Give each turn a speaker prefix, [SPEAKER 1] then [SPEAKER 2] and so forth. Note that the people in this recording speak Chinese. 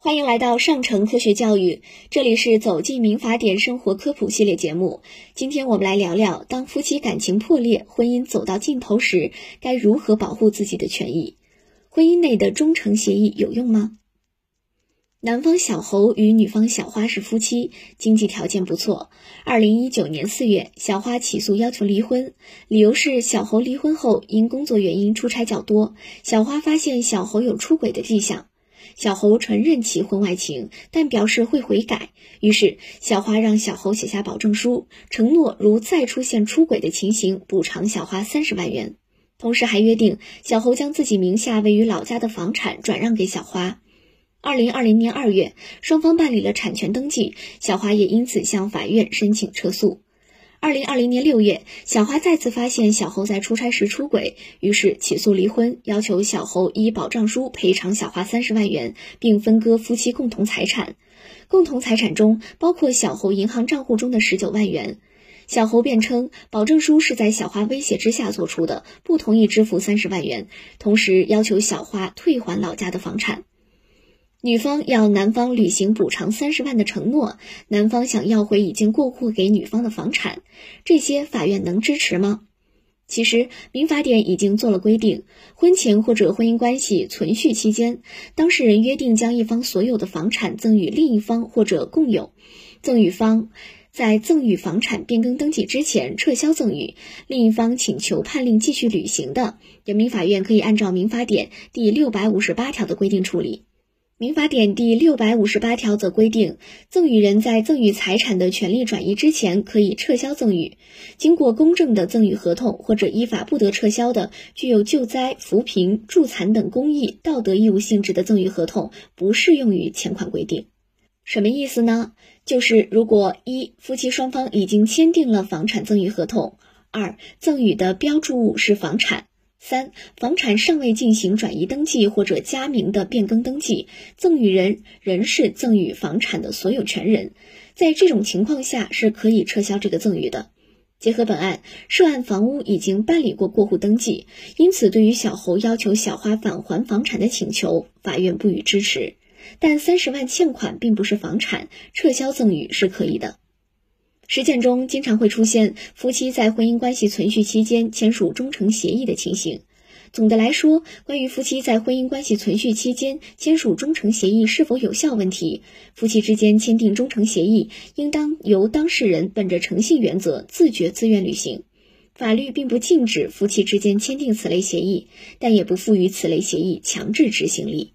[SPEAKER 1] 欢迎来到上城科学教育，这里是走进民法典生活科普系列节目。今天我们来聊聊，当夫妻感情破裂、婚姻走到尽头时，该如何保护自己的权益？婚姻内的忠诚协议有用吗？男方小侯与女方小花是夫妻，经济条件不错。二零一九年四月，小花起诉要求离婚，理由是小侯离婚后因工作原因出差较多，小花发现小侯有出轨的迹象。小侯承认其婚外情，但表示会悔改。于是，小花让小侯写下保证书，承诺如再出现出轨的情形，补偿小花三十万元。同时还约定，小侯将自己名下位于老家的房产转让给小花。二零二零年二月，双方办理了产权登记，小花也因此向法院申请撤诉。二零二零年六月，小花再次发现小侯在出差时出轨，于是起诉离婚，要求小侯依保障书赔偿小花三十万元，并分割夫妻共同财产。共同财产中包括小侯银行账户中的十九万元。小侯辩称，保证书是在小花威胁之下做出的，不同意支付三十万元，同时要求小花退还老家的房产。女方要男方履行补偿三十万的承诺，男方想要回已经过户给女方的房产，这些法院能支持吗？其实民法典已经做了规定，婚前或者婚姻关系存续期间，当事人约定将一方所有的房产赠与另一方或者共有，赠与方在赠与房产变更登记之前撤销赠与，另一方请求判令继续履行的，人民法院可以按照民法典第六百五十八条的规定处理。民法典第六百五十八条则规定，赠与人在赠与财产的权利转移之前，可以撤销赠与。经过公证的赠与合同或者依法不得撤销的，具有救灾、扶贫、助残等公益、道德义务性质的赠与合同，不适用于前款规定。什么意思呢？就是如果一夫妻双方已经签订了房产赠与合同，二赠与的标注物是房产。三、房产尚未进行转移登记或者加名的变更登记，赠与人仍是赠与房产的所有权人，在这种情况下是可以撤销这个赠与的。结合本案，涉案房屋已经办理过过户登记，因此对于小侯要求小花返还房产的请求，法院不予支持。但三十万欠款并不是房产，撤销赠与是可以的。实践中经常会出现夫妻在婚姻关系存续期间签署忠诚协议的情形。总的来说，关于夫妻在婚姻关系存续期间签署忠诚协议是否有效问题，夫妻之间签订忠诚协议，应当由当事人本着诚信原则自觉自愿履行。法律并不禁止夫妻之间签订此类协议，但也不赋予此类协议强制执行力。